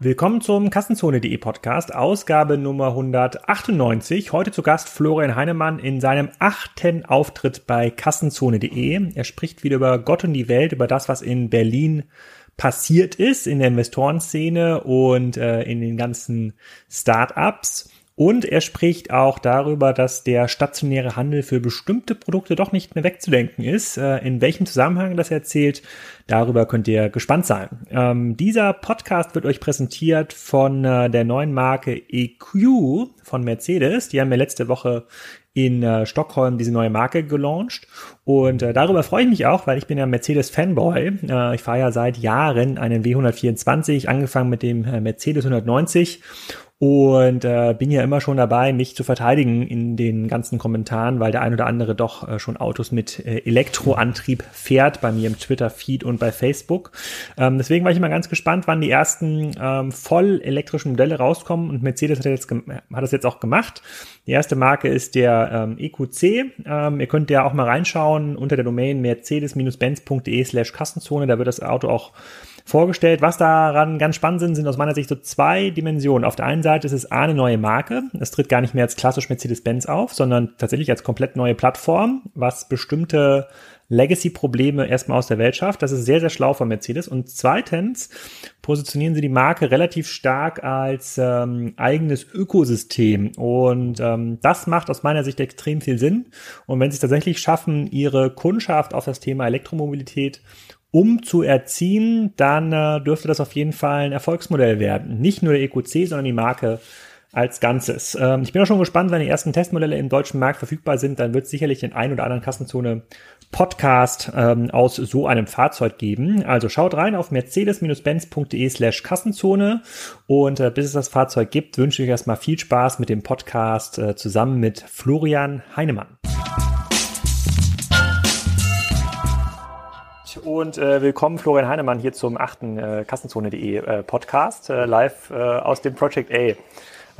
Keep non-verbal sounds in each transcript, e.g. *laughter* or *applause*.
Willkommen zum Kassenzone.de Podcast, Ausgabe Nummer 198. Heute zu Gast Florian Heinemann in seinem achten Auftritt bei Kassenzone.de. Er spricht wieder über Gott und die Welt, über das, was in Berlin passiert ist, in der Investorenszene und äh, in den ganzen Startups. Und er spricht auch darüber, dass der stationäre Handel für bestimmte Produkte doch nicht mehr wegzudenken ist. Äh, in welchem Zusammenhang das erzählt, darüber könnt ihr gespannt sein. Ähm, dieser Podcast wird euch präsentiert von äh, der neuen Marke EQ von Mercedes. Die haben wir letzte Woche in äh, Stockholm diese neue Marke gelauncht. Und äh, darüber freue ich mich auch, weil ich bin ja Mercedes-Fanboy. Äh, ich fahre ja seit Jahren einen W124, angefangen mit dem äh, Mercedes 190 und äh, bin ja immer schon dabei, mich zu verteidigen in den ganzen Kommentaren, weil der ein oder andere doch äh, schon Autos mit äh, Elektroantrieb fährt, bei mir im Twitter-Feed und bei Facebook. Ähm, deswegen war ich immer ganz gespannt, wann die ersten ähm, voll elektrischen Modelle rauskommen und Mercedes hat, jetzt hat das jetzt auch gemacht. Die erste Marke ist der ähm, EQC. Ähm, ihr könnt ja auch mal reinschauen unter der Domain mercedes-benz.de slash Kassenzone, da wird das Auto auch vorgestellt. Was daran ganz spannend sind, sind aus meiner Sicht so zwei Dimensionen. Auf der einen Seite ist es A, eine neue Marke. Es tritt gar nicht mehr als klassisch Mercedes-Benz auf, sondern tatsächlich als komplett neue Plattform, was bestimmte Legacy-Probleme erstmal aus der Welt schafft. Das ist sehr, sehr schlau von Mercedes. Und zweitens positionieren sie die Marke relativ stark als ähm, eigenes Ökosystem. Und ähm, das macht aus meiner Sicht extrem viel Sinn. Und wenn sie es tatsächlich schaffen, ihre Kundschaft auf das Thema Elektromobilität um zu erziehen, dann äh, dürfte das auf jeden Fall ein Erfolgsmodell werden. Nicht nur der EQC, sondern die Marke als Ganzes. Ähm, ich bin auch schon gespannt, wenn die ersten Testmodelle im deutschen Markt verfügbar sind, dann wird es sicherlich den ein oder anderen Kassenzone Podcast ähm, aus so einem Fahrzeug geben. Also schaut rein auf mercedes-benz.de slash Kassenzone und äh, bis es das Fahrzeug gibt, wünsche ich erstmal viel Spaß mit dem Podcast äh, zusammen mit Florian Heinemann. Und äh, willkommen Florian Heinemann hier zum achten äh, Kassenzone.de äh, Podcast, äh, live äh, aus dem Project A.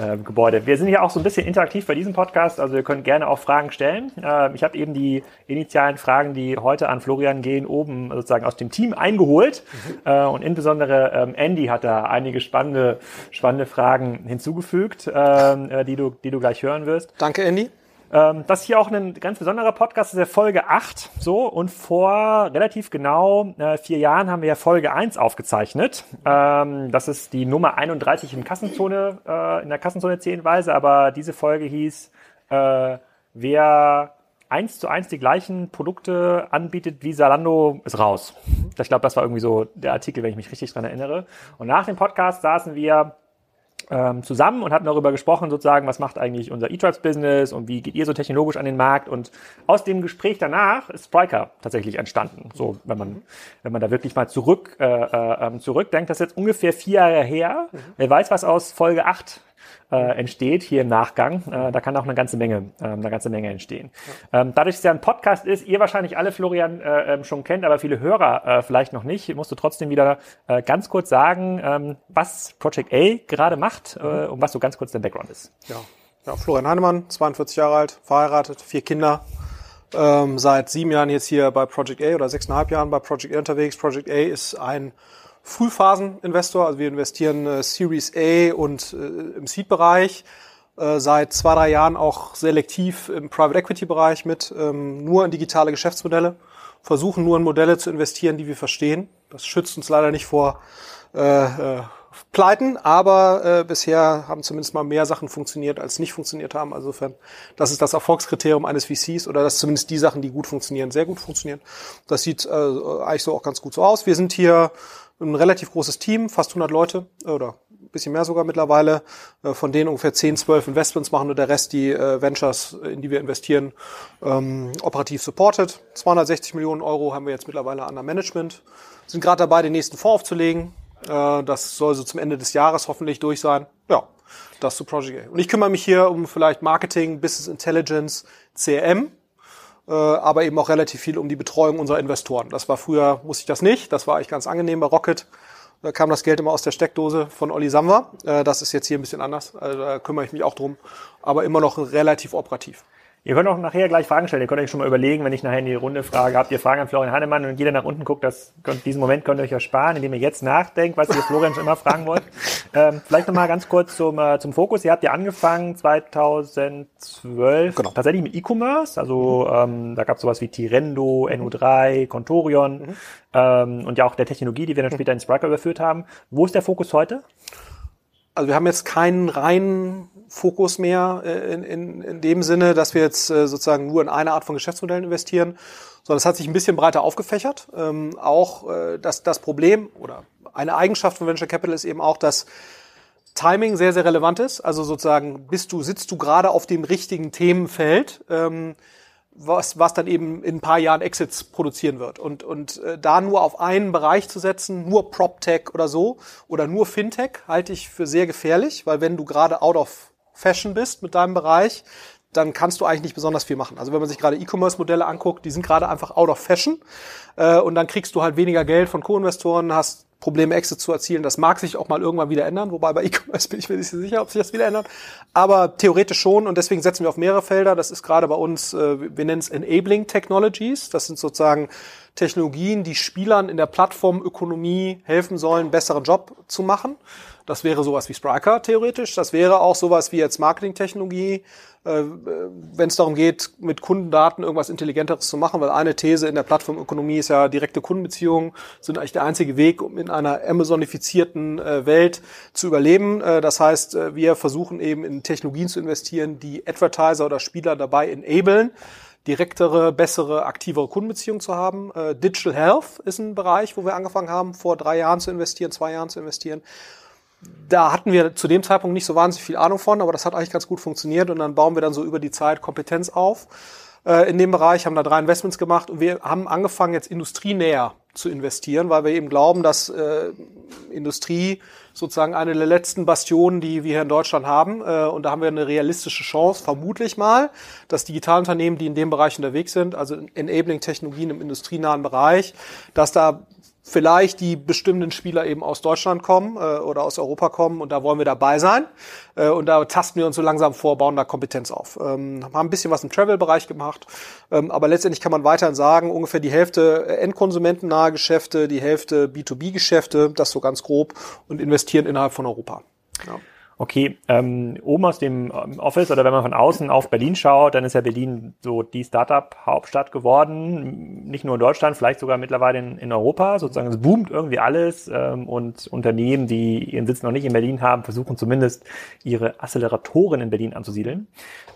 Äh, Gebäude. Wir sind hier auch so ein bisschen interaktiv bei diesem Podcast, also ihr könnt gerne auch Fragen stellen. Äh, ich habe eben die initialen Fragen, die heute an Florian gehen, oben sozusagen aus dem Team eingeholt. Mhm. Äh, und insbesondere ähm, Andy hat da einige spannende, spannende Fragen hinzugefügt, ähm, äh, die, du, die du gleich hören wirst. Danke, Andy. Ähm, das ist hier auch ein ganz besonderer Podcast, das ist der Folge 8. So, und vor relativ genau äh, vier Jahren haben wir ja Folge 1 aufgezeichnet. Ähm, das ist die Nummer 31 im Kassenzone, äh, in der Kassenzone 10 Weise, aber diese Folge hieß, äh, wer eins zu eins die gleichen Produkte anbietet wie Salando, ist raus. Ich glaube, das war irgendwie so der Artikel, wenn ich mich richtig dran erinnere. Und nach dem Podcast saßen wir ähm, zusammen und hatten darüber gesprochen, sozusagen, was macht eigentlich unser E-Tribes-Business und wie geht ihr so technologisch an den Markt. Und aus dem Gespräch danach ist Spriker tatsächlich entstanden. So, wenn man, wenn man da wirklich mal zurück, äh, äh, ähm, zurückdenkt, das ist jetzt ungefähr vier Jahre her. Mhm. Wer weiß, was aus Folge 8 äh, entsteht hier im Nachgang. Äh, da kann auch eine ganze Menge, äh, eine ganze Menge entstehen. Ähm, dadurch, dass es ja ein Podcast ist, ihr wahrscheinlich alle Florian äh, ähm, schon kennt, aber viele Hörer äh, vielleicht noch nicht, musst du trotzdem wieder äh, ganz kurz sagen, ähm, was Project A gerade macht äh, und was so ganz kurz der Background ist. Ja. ja, Florian Heinemann, 42 Jahre alt, verheiratet, vier Kinder. Ähm, seit sieben Jahren jetzt hier bei Project A oder sechseinhalb Jahren bei Project A unterwegs. Project A ist ein Frühphasen-Investor, also wir investieren äh, Series A und äh, im Seed-Bereich, äh, seit zwei, drei Jahren auch selektiv im Private Equity-Bereich mit, ähm, nur in digitale Geschäftsmodelle, versuchen nur in Modelle zu investieren, die wir verstehen. Das schützt uns leider nicht vor äh, äh, Pleiten, aber äh, bisher haben zumindest mal mehr Sachen funktioniert, als nicht funktioniert haben. Also insofern, das ist das Erfolgskriterium eines VCs oder dass zumindest die Sachen, die gut funktionieren, sehr gut funktionieren. Das sieht äh, eigentlich so auch ganz gut so aus. Wir sind hier ein relativ großes Team, fast 100 Leute oder ein bisschen mehr sogar mittlerweile, äh, von denen ungefähr 10, 12 Investments machen und der Rest die äh, Ventures, in die wir investieren, ähm, operativ supported. 260 Millionen Euro haben wir jetzt mittlerweile an der Management, sind gerade dabei, den nächsten Fonds aufzulegen. Äh, das soll so zum Ende des Jahres hoffentlich durch sein. Ja, das zu Project A. Und ich kümmere mich hier um vielleicht Marketing, Business Intelligence, CRM äh, aber eben auch relativ viel um die Betreuung unserer Investoren. Das war früher, wusste ich das nicht, das war eigentlich ganz angenehm bei Rocket. Da kam das Geld immer aus der Steckdose von Olli Samwer. Äh, das ist jetzt hier ein bisschen anders, also da kümmere ich mich auch drum, aber immer noch relativ operativ. Ihr könnt auch nachher gleich Fragen stellen. Ihr könnt euch schon mal überlegen, wenn ich nachher in die Runde frage, habt ihr Fragen an Florian Hannemann und jeder nach unten guckt, das könnt, diesen Moment könnt ihr euch ersparen, indem ihr jetzt nachdenkt, was ihr Florian schon immer fragen wollt. *laughs* Ähm, vielleicht nochmal ganz kurz zum, äh, zum Fokus. Ihr habt ja angefangen 2012 genau. tatsächlich mit E-Commerce. Also ähm, da gab es sowas wie Tirendo, NU3, Contorion mhm. ähm, und ja auch der Technologie, die wir dann später in Spriker überführt haben. Wo ist der Fokus heute? Also wir haben jetzt keinen reinen Fokus mehr äh, in, in, in dem Sinne, dass wir jetzt äh, sozusagen nur in eine Art von Geschäftsmodellen investieren, sondern es hat sich ein bisschen breiter aufgefächert. Ähm, auch äh, das, das Problem oder eine Eigenschaft von Venture Capital ist eben auch, dass Timing sehr, sehr relevant ist. Also sozusagen, bist du, sitzt du gerade auf dem richtigen Themenfeld, ähm, was, was dann eben in ein paar Jahren Exits produzieren wird. Und, und äh, da nur auf einen Bereich zu setzen, nur PropTech oder so oder nur Fintech, halte ich für sehr gefährlich, weil wenn du gerade out of fashion bist mit deinem Bereich, dann kannst du eigentlich nicht besonders viel machen. Also wenn man sich gerade E-Commerce-Modelle anguckt, die sind gerade einfach out of fashion äh, und dann kriegst du halt weniger Geld von Co-Investoren, hast Probleme, Exit zu erzielen. Das mag sich auch mal irgendwann wieder ändern, wobei bei E-Commerce bin ich mir nicht sicher, ob sich das wieder ändert. Aber theoretisch schon und deswegen setzen wir auf mehrere Felder. Das ist gerade bei uns, äh, wir nennen es Enabling Technologies. Das sind sozusagen Technologien, die Spielern in der Plattformökonomie helfen sollen, besseren Job zu machen. Das wäre sowas wie Spriker theoretisch. Das wäre auch sowas wie jetzt Marketingtechnologie, äh, wenn es darum geht, mit Kundendaten irgendwas Intelligenteres zu machen, weil eine These in der Plattformökonomie ist ja, direkte Kundenbeziehungen sind eigentlich der einzige Weg, um in einer Amazonifizierten äh, Welt zu überleben. Äh, das heißt, äh, wir versuchen eben in Technologien zu investieren, die Advertiser oder Spieler dabei enablen, direktere, bessere, aktivere Kundenbeziehungen zu haben. Äh, Digital Health ist ein Bereich, wo wir angefangen haben, vor drei Jahren zu investieren, zwei Jahren zu investieren da hatten wir zu dem Zeitpunkt nicht so wahnsinnig viel Ahnung von, aber das hat eigentlich ganz gut funktioniert und dann bauen wir dann so über die Zeit Kompetenz auf äh, in dem Bereich, haben da drei Investments gemacht und wir haben angefangen jetzt industrienäher zu investieren, weil wir eben glauben, dass äh, Industrie sozusagen eine der letzten Bastionen, die wir hier in Deutschland haben. Äh, und da haben wir eine realistische Chance, vermutlich mal, dass Digitalunternehmen, die in dem Bereich unterwegs sind, also Enabling Technologien im industrienahen Bereich, dass da vielleicht die bestimmten Spieler eben aus Deutschland kommen äh, oder aus Europa kommen und da wollen wir dabei sein. Äh, und da tasten wir uns so langsam vor, bauen da Kompetenz auf. Ähm, haben ein bisschen was im Travel-Bereich gemacht, ähm, aber letztendlich kann man weiterhin sagen, ungefähr die Hälfte endkonsumentennahe Geschäfte, die Hälfte B2B-Geschäfte, das so ganz grob und investieren innerhalb von Europa. Ja okay, ähm, oben aus dem ähm, Office oder wenn man von außen auf Berlin schaut, dann ist ja Berlin so die Startup-Hauptstadt geworden. Nicht nur in Deutschland, vielleicht sogar mittlerweile in, in Europa. Sozusagen es boomt irgendwie alles ähm, und Unternehmen, die ihren Sitz noch nicht in Berlin haben, versuchen zumindest ihre Acceleratoren in Berlin anzusiedeln.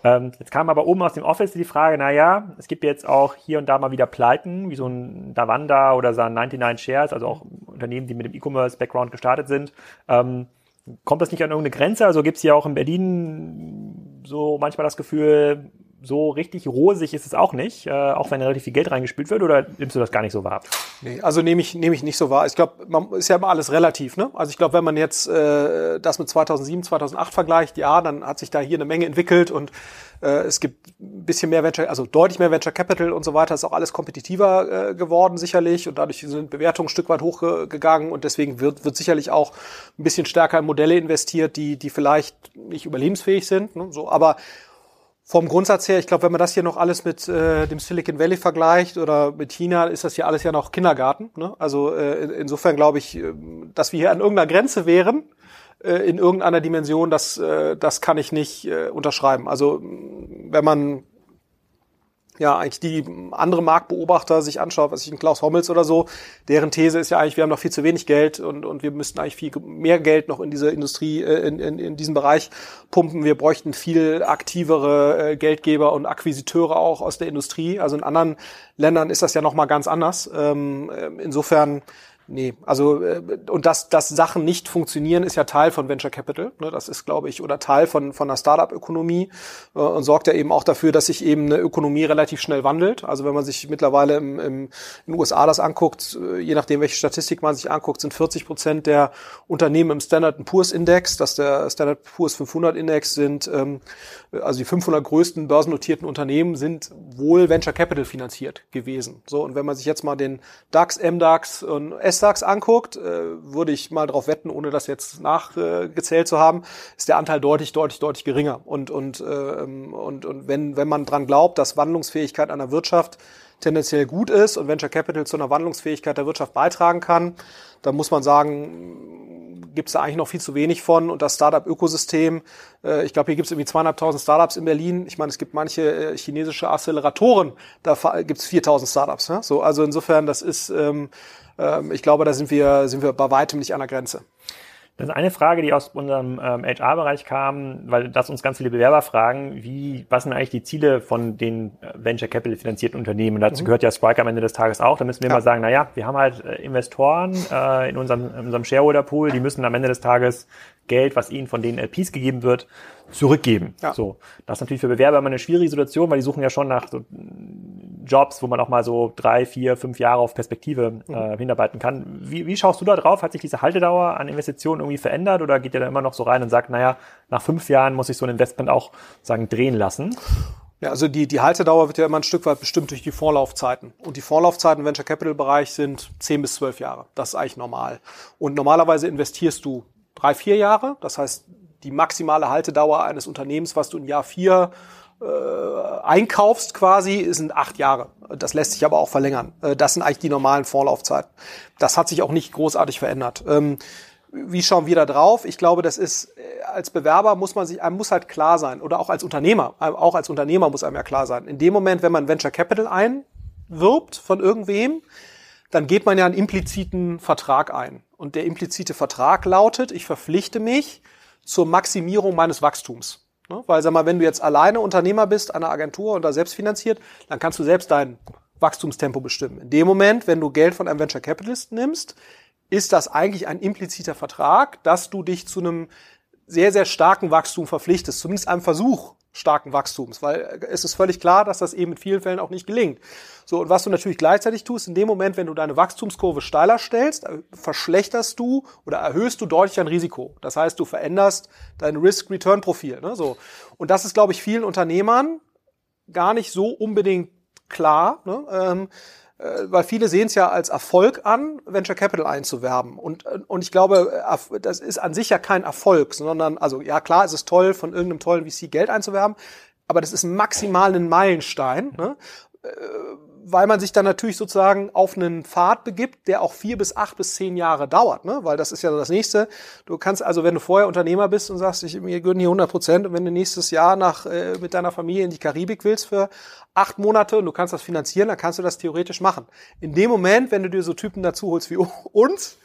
Ähm, jetzt kam aber oben aus dem Office die Frage, na ja, es gibt jetzt auch hier und da mal wieder Pleiten, wie so ein Davanda oder so ein 99 Shares, also auch Unternehmen, die mit dem E-Commerce-Background gestartet sind. Ähm, kommt das nicht an irgendeine Grenze? Also gibt es ja auch in Berlin so manchmal das Gefühl, so richtig rosig ist es auch nicht, äh, auch wenn relativ viel Geld reingespült wird, oder nimmst du das gar nicht so wahr? Nee, also nehme ich, nehme ich nicht so wahr. Ich glaube, man ist ja immer alles relativ, ne? Also ich glaube, wenn man jetzt äh, das mit 2007, 2008 vergleicht, ja, dann hat sich da hier eine Menge entwickelt und äh, es gibt ein bisschen mehr Venture, also deutlich mehr Venture Capital und so weiter, ist auch alles kompetitiver äh, geworden sicherlich und dadurch sind Bewertungen ein Stück weit hochgegangen und deswegen wird, wird sicherlich auch ein bisschen stärker in Modelle investiert, die, die vielleicht nicht überlebensfähig sind, ne? so, aber vom Grundsatz her, ich glaube, wenn man das hier noch alles mit äh, dem Silicon Valley vergleicht oder mit China, ist das hier alles ja noch Kindergarten. Ne? Also äh, insofern glaube ich, äh, dass wir hier an irgendeiner Grenze wären, äh, in irgendeiner Dimension, das, äh, das kann ich nicht äh, unterschreiben. Also wenn man ja eigentlich die andere Marktbeobachter sich anschaut, was ich in Klaus Hommels oder so, deren These ist ja eigentlich, wir haben noch viel zu wenig Geld und, und wir müssten eigentlich viel mehr Geld noch in diese Industrie, äh, in, in, in diesen Bereich pumpen. Wir bräuchten viel aktivere äh, Geldgeber und Akquisiteure auch aus der Industrie. Also in anderen Ländern ist das ja nochmal ganz anders. Ähm, äh, insofern Nee, also äh, und dass, dass Sachen nicht funktionieren, ist ja Teil von Venture Capital. Ne? Das ist, glaube ich, oder Teil von, von der Startup-Ökonomie äh, und sorgt ja eben auch dafür, dass sich eben eine Ökonomie relativ schnell wandelt. Also wenn man sich mittlerweile im, im, in den USA das anguckt, äh, je nachdem, welche Statistik man sich anguckt, sind 40 Prozent der Unternehmen im Standard Poor's Index, dass der Standard Poor's 500 Index sind, ähm, also die 500 größten börsennotierten Unternehmen sind wohl Venture Capital finanziert gewesen. So und wenn man sich jetzt mal den DAX, MDAX und Nasdaqs anguckt, äh, würde ich mal drauf wetten, ohne das jetzt nachgezählt zu haben, ist der Anteil deutlich, deutlich, deutlich geringer. Und, und, ähm, und, und wenn, wenn man dran glaubt, dass Wandlungsfähigkeit einer Wirtschaft tendenziell gut ist und Venture Capital zu einer Wandlungsfähigkeit der Wirtschaft beitragen kann, dann muss man sagen, gibt es da eigentlich noch viel zu wenig von. Und das Startup-Ökosystem, äh, ich glaube, hier gibt es irgendwie zweieinhalbtausend Startups in Berlin. Ich meine, es gibt manche äh, chinesische Acceleratoren, da gibt es 4000 Startups. Ne? So, also insofern, das ist, ähm, ich glaube, da sind wir, sind wir bei weitem nicht an der Grenze. Das ist eine Frage, die aus unserem ähm, HR-Bereich kam, weil das uns ganz viele Bewerber fragen, wie, was sind eigentlich die Ziele von den äh, Venture Capital finanzierten Unternehmen? Und dazu mhm. gehört ja Strike am Ende des Tages auch. Da müssen wir ja. mal sagen, na ja, wir haben halt äh, Investoren äh, in unserem, in unserem Shareholder-Pool, die müssen am Ende des Tages Geld, was ihnen von den LPs gegeben wird, zurückgeben. Ja. So, das ist natürlich für Bewerber immer eine schwierige Situation, weil die suchen ja schon nach so Jobs, wo man auch mal so drei, vier, fünf Jahre auf Perspektive äh, mhm. hinarbeiten kann. Wie, wie schaust du da drauf? Hat sich diese Haltedauer an Investitionen irgendwie verändert oder geht ihr da immer noch so rein und sagt, naja, nach fünf Jahren muss ich so ein Investment auch sagen drehen lassen? Ja, also die, die Haltedauer wird ja immer ein Stück weit bestimmt durch die Vorlaufzeiten. Und die Vorlaufzeiten im Venture Capital Bereich sind zehn bis zwölf Jahre. Das ist eigentlich normal. Und normalerweise investierst du drei, vier Jahre. Das heißt, die maximale Haltedauer eines Unternehmens, was du in Jahr vier einkaufst quasi, sind acht Jahre. Das lässt sich aber auch verlängern. Äh, das sind eigentlich die normalen Vorlaufzeiten. Das hat sich auch nicht großartig verändert. Ähm, wie schauen wir da drauf? Ich glaube, das ist äh, als Bewerber muss man sich, einem muss halt klar sein oder auch als Unternehmer, äh, auch als Unternehmer muss einem ja klar sein. In dem Moment, wenn man Venture Capital einwirbt von irgendwem, dann geht man ja einen impliziten Vertrag ein. Und der implizite Vertrag lautet, ich verpflichte mich zur Maximierung meines Wachstums. Ne? Weil, sag mal, wenn du jetzt alleine Unternehmer bist, einer Agentur und da selbst finanziert, dann kannst du selbst dein Wachstumstempo bestimmen. In dem Moment, wenn du Geld von einem Venture Capitalist nimmst, ist das eigentlich ein impliziter Vertrag, dass du dich zu einem sehr, sehr starken Wachstum verpflichtest, zumindest einem Versuch starken Wachstums, weil es ist völlig klar, dass das eben in vielen Fällen auch nicht gelingt. So, und was du natürlich gleichzeitig tust, in dem Moment, wenn du deine Wachstumskurve steiler stellst, äh, verschlechterst du oder erhöhst du deutlich dein Risiko. Das heißt, du veränderst dein Risk-Return-Profil. Ne? So. Und das ist, glaube ich, vielen Unternehmern gar nicht so unbedingt klar. Ne? Ähm, äh, weil viele sehen es ja als Erfolg an, Venture Capital einzuwerben. Und, äh, und ich glaube, das ist an sich ja kein Erfolg, sondern, also ja klar, es ist toll, von irgendeinem tollen VC Geld einzuwerben, aber das ist maximal ein Meilenstein. Ne? Weil man sich dann natürlich sozusagen auf einen Pfad begibt, der auch vier bis acht bis zehn Jahre dauert, ne? Weil das ist ja das nächste. Du kannst also, wenn du vorher Unternehmer bist und sagst, ich mir gehören hier 100 Prozent und wenn du nächstes Jahr nach äh, mit deiner Familie in die Karibik willst für acht Monate und du kannst das finanzieren, dann kannst du das theoretisch machen. In dem Moment, wenn du dir so Typen dazu holst wie *laughs* uns,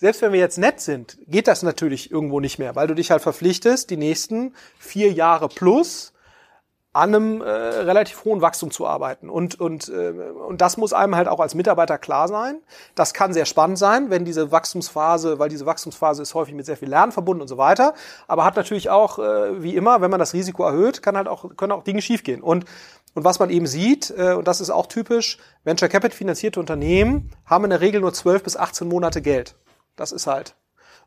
selbst wenn wir jetzt nett sind, geht das natürlich irgendwo nicht mehr, weil du dich halt verpflichtest, die nächsten vier Jahre plus an einem äh, relativ hohen Wachstum zu arbeiten. Und, und, äh, und das muss einem halt auch als Mitarbeiter klar sein. Das kann sehr spannend sein, wenn diese Wachstumsphase, weil diese Wachstumsphase ist häufig mit sehr viel Lernen verbunden und so weiter. Aber hat natürlich auch, äh, wie immer, wenn man das Risiko erhöht, kann halt auch, können auch Dinge schiefgehen. Und, und was man eben sieht, äh, und das ist auch typisch, Venture Capital finanzierte Unternehmen haben in der Regel nur 12 bis 18 Monate Geld. Das ist halt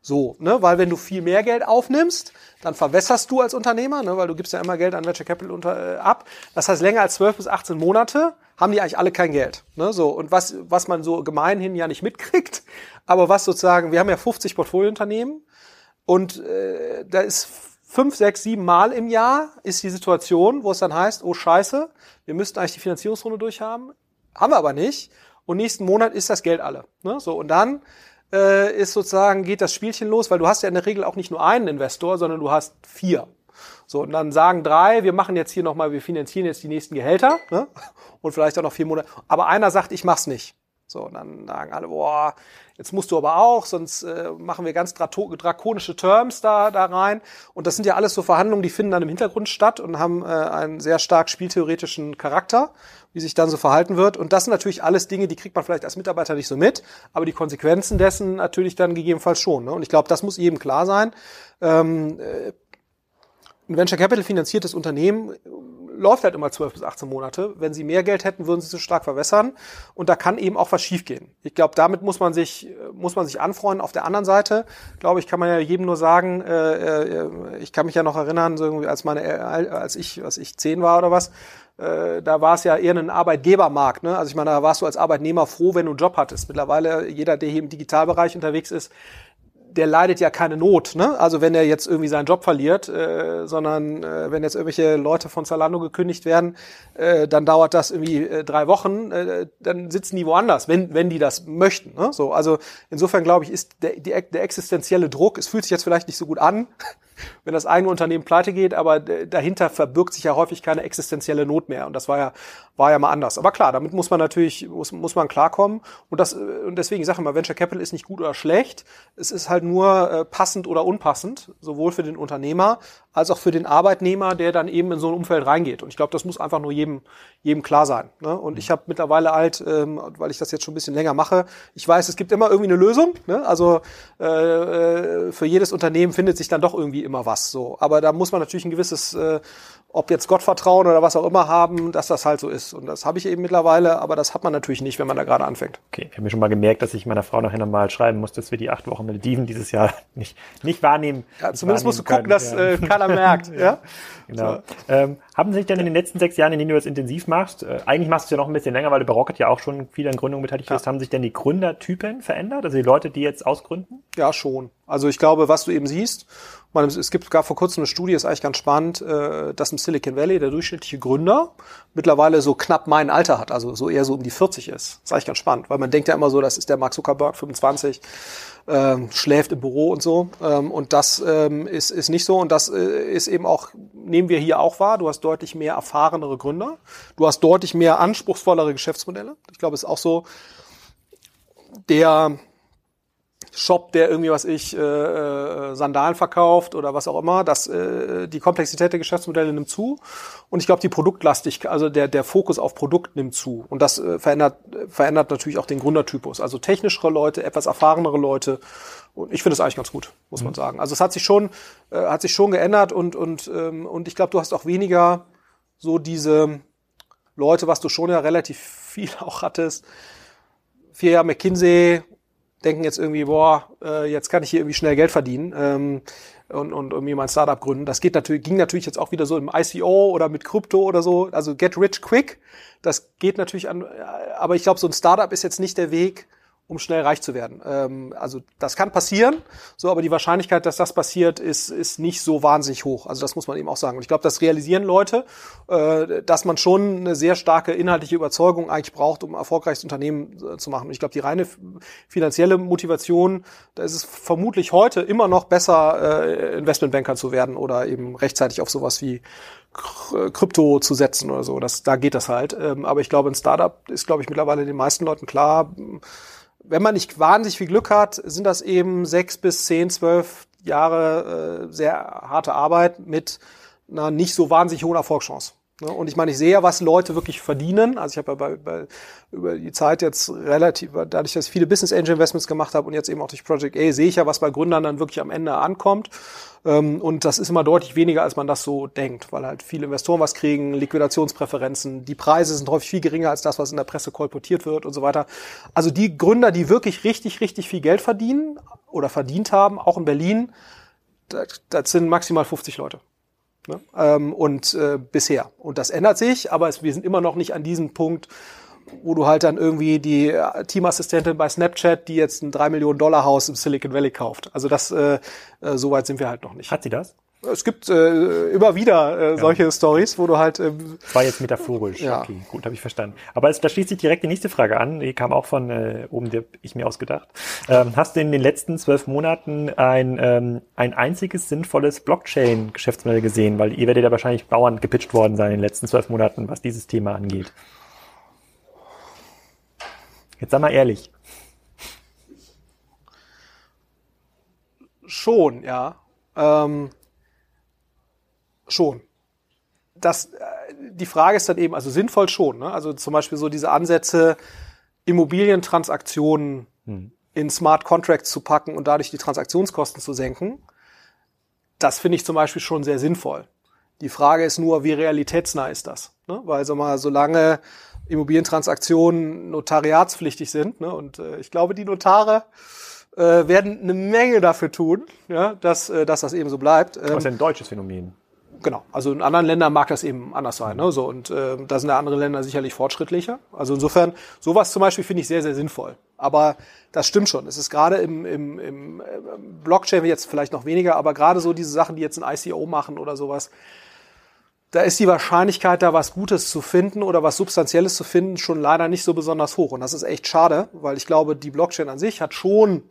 so, ne? Weil wenn du viel mehr Geld aufnimmst, dann verwässerst du als Unternehmer, ne? weil du gibst ja immer Geld an Venture Capital unter, äh, ab. Das heißt, länger als 12 bis 18 Monate haben die eigentlich alle kein Geld. Ne? So, und was, was man so gemeinhin ja nicht mitkriegt, *laughs* aber was sozusagen, wir haben ja 50 Portfoliounternehmen und äh, da ist fünf, sechs, sieben Mal im Jahr ist die Situation, wo es dann heißt, oh scheiße, wir müssten eigentlich die Finanzierungsrunde durchhaben, haben wir aber nicht. Und nächsten Monat ist das Geld alle. Ne? So, und dann äh, ist sozusagen, geht das Spielchen los, weil du hast ja in der Regel auch nicht nur einen Investor, sondern du hast vier. So, und dann sagen drei, wir machen jetzt hier nochmal, wir finanzieren jetzt die nächsten Gehälter ne? und vielleicht auch noch vier Monate. Aber einer sagt, ich mach's nicht. So, und dann sagen alle, boah, jetzt musst du aber auch, sonst äh, machen wir ganz drakonische Terms da, da rein. Und das sind ja alles so Verhandlungen, die finden dann im Hintergrund statt und haben äh, einen sehr stark spieltheoretischen Charakter, wie sich dann so verhalten wird. Und das sind natürlich alles Dinge, die kriegt man vielleicht als Mitarbeiter nicht so mit, aber die Konsequenzen dessen natürlich dann gegebenenfalls schon. Ne? Und ich glaube, das muss jedem klar sein. Ähm, äh, ein Venture Capital finanziertes Unternehmen läuft halt immer 12 bis 18 Monate. Wenn sie mehr Geld hätten, würden sie so stark verwässern. Und da kann eben auch was schiefgehen. Ich glaube, damit muss man sich, muss man sich anfreunden. Auf der anderen Seite, glaube ich, kann man ja jedem nur sagen, äh, äh, ich kann mich ja noch erinnern, so irgendwie als meine, als ich, als ich zehn war oder was, äh, da war es ja eher ein Arbeitgebermarkt. Ne? Also ich meine, da warst du als Arbeitnehmer froh, wenn du einen Job hattest. Mittlerweile, jeder, der hier im Digitalbereich unterwegs ist, der leidet ja keine Not, ne? Also wenn er jetzt irgendwie seinen Job verliert, äh, sondern äh, wenn jetzt irgendwelche Leute von Zalando gekündigt werden, äh, dann dauert das irgendwie äh, drei Wochen, äh, dann sitzen die woanders, wenn wenn die das möchten. Ne? So, also insofern glaube ich, ist der, die, der existenzielle Druck, es fühlt sich jetzt vielleicht nicht so gut an, wenn das eigene Unternehmen pleite geht, aber dahinter verbirgt sich ja häufig keine existenzielle Not mehr. Und das war ja, war ja mal anders. Aber klar, damit muss man natürlich, muss, muss man klarkommen. Und das, und deswegen, ich sage immer, Venture Capital ist nicht gut oder schlecht. Es ist halt nur äh, passend oder unpassend, sowohl für den Unternehmer als auch für den Arbeitnehmer, der dann eben in so ein Umfeld reingeht. Und ich glaube, das muss einfach nur jedem, jedem klar sein. Ne? Und ich habe mittlerweile halt, ähm, weil ich das jetzt schon ein bisschen länger mache, ich weiß, es gibt immer irgendwie eine Lösung. Ne? Also äh, äh für jedes Unternehmen findet sich dann doch irgendwie immer was. So, aber da muss man natürlich ein gewisses äh, ob jetzt Gottvertrauen oder was auch immer haben, dass das halt so ist. Und das habe ich eben mittlerweile, aber das hat man natürlich nicht, wenn man da gerade anfängt. Okay, ich habe mir schon mal gemerkt, dass ich meiner Frau nachher nochmal schreiben muss, dass wir die acht Wochen Malediven dieses Jahr *laughs* nicht, nicht wahrnehmen. Ja, zumindest musst du gucken, können. dass ja. äh, keiner merkt. *laughs* ja. ja? Genau. So. Ähm, haben sich denn in den letzten sechs Jahren, in denen du das intensiv machst, äh, eigentlich machst du es ja noch ein bisschen länger, weil du bei Rocket ja auch schon viel an Gründungen beteiligt bist, haben sich denn die Gründertypen verändert? Also die Leute, die jetzt ausgründen? Ja, schon. Also ich glaube, was du eben siehst, man, es gibt gar vor kurzem eine Studie, ist eigentlich ganz spannend, äh, dass im Silicon Valley der durchschnittliche Gründer mittlerweile so knapp mein Alter hat, also so eher so um die 40 ist. Ist eigentlich ganz spannend, weil man denkt ja immer so, das ist der Mark Zuckerberg 25, ähm, schläft im Büro und so. Ähm, und das ähm, ist, ist nicht so. Und das äh, ist eben auch, nehmen wir hier auch wahr, du hast deutlich mehr erfahrenere Gründer, du hast deutlich mehr anspruchsvollere Geschäftsmodelle. Ich glaube, es ist auch so, der Shop, der irgendwie was ich äh, äh, Sandalen verkauft oder was auch immer, das äh, die Komplexität der Geschäftsmodelle nimmt zu und ich glaube die Produktlastigkeit, also der der Fokus auf Produkt nimmt zu und das äh, verändert verändert natürlich auch den Gründertypus, also technischere Leute, etwas erfahrenere Leute und ich finde es eigentlich ganz gut, muss mhm. man sagen. Also es hat sich schon äh, hat sich schon geändert und und ähm, und ich glaube, du hast auch weniger so diese Leute, was du schon ja relativ *laughs* viel auch hattest. Vier Jahre McKinsey denken jetzt irgendwie, boah, äh, jetzt kann ich hier irgendwie schnell Geld verdienen ähm, und, und irgendwie mein Startup gründen. Das geht natürlich, ging natürlich jetzt auch wieder so im ICO oder mit Krypto oder so. Also get rich quick. Das geht natürlich an, aber ich glaube, so ein Startup ist jetzt nicht der Weg, um schnell reich zu werden. Ähm, also das kann passieren, so, aber die Wahrscheinlichkeit, dass das passiert, ist, ist nicht so wahnsinnig hoch. Also das muss man eben auch sagen. Und ich glaube, das realisieren Leute, äh, dass man schon eine sehr starke inhaltliche Überzeugung eigentlich braucht, um ein erfolgreiches Unternehmen äh, zu machen. Und ich glaube, die reine finanzielle Motivation, da ist es vermutlich heute immer noch besser, äh, Investmentbanker zu werden oder eben rechtzeitig auf sowas wie Krypto zu setzen oder so. Das, da geht das halt. Ähm, aber ich glaube, ein Startup ist, glaube ich, mittlerweile den meisten Leuten klar, wenn man nicht wahnsinnig viel Glück hat, sind das eben sechs bis zehn, zwölf Jahre äh, sehr harte Arbeit mit einer nicht so wahnsinnig hohen Erfolgschance. Ne? Und ich meine, ich sehe ja, was Leute wirklich verdienen. Also ich habe ja bei, bei, über die Zeit jetzt relativ, dadurch, dass ich viele Business Angel Investments gemacht habe und jetzt eben auch durch Project A, sehe ich ja, was bei Gründern dann wirklich am Ende ankommt. Ähm, und das ist immer deutlich weniger, als man das so denkt, weil halt viele Investoren was kriegen, Liquidationspräferenzen, die Preise sind häufig viel geringer als das, was in der Presse kolportiert wird und so weiter. Also die Gründer, die wirklich richtig, richtig viel Geld verdienen oder verdient haben, auch in Berlin, das, das sind maximal 50 Leute. Ne? Ähm, und äh, bisher. Und das ändert sich, aber es, wir sind immer noch nicht an diesem Punkt, wo du halt dann irgendwie die äh, Teamassistentin bei Snapchat, die jetzt ein 3 Millionen Dollar Haus im Silicon Valley kauft. Also das, äh, äh, so weit sind wir halt noch nicht. Hat sie das? Es gibt äh, immer wieder äh, solche ja. Stories, wo du halt. Ähm, war jetzt metaphorisch. Ja. Okay, gut, habe ich verstanden. Aber es, da schließt sich direkt die nächste Frage an. Die kam auch von äh, oben, die ich mir ausgedacht. Ähm, hast du in den letzten zwölf Monaten ein ähm, ein einziges sinnvolles Blockchain-Geschäftsmodell gesehen? Weil ihr werdet ja wahrscheinlich Bauern gepitcht worden sein in den letzten zwölf Monaten, was dieses Thema angeht. Jetzt sag mal ehrlich. Schon, ja. Ähm, schon. Das, äh, die Frage ist dann eben, also sinnvoll schon. Ne? Also zum Beispiel so diese Ansätze, Immobilientransaktionen hm. in Smart Contracts zu packen und dadurch die Transaktionskosten zu senken. Das finde ich zum Beispiel schon sehr sinnvoll. Die Frage ist nur, wie realitätsnah ist das? Ne? Weil sag mal, solange Immobilientransaktionen notariatspflichtig sind, ne, und äh, ich glaube, die Notare äh, werden eine Menge dafür tun, ja, dass, äh, dass das eben so bleibt. Ähm, das ist ein deutsches Phänomen. Genau, also in anderen Ländern mag das eben anders sein. Ne? So, und äh, da sind ja andere Länder sicherlich fortschrittlicher. Also insofern, sowas zum Beispiel finde ich sehr, sehr sinnvoll. Aber das stimmt schon. Es ist gerade im, im, im äh, Blockchain jetzt vielleicht noch weniger, aber gerade so diese Sachen, die jetzt ein ICO machen oder sowas, da ist die Wahrscheinlichkeit, da was Gutes zu finden oder was Substanzielles zu finden, schon leider nicht so besonders hoch. Und das ist echt schade, weil ich glaube, die Blockchain an sich hat schon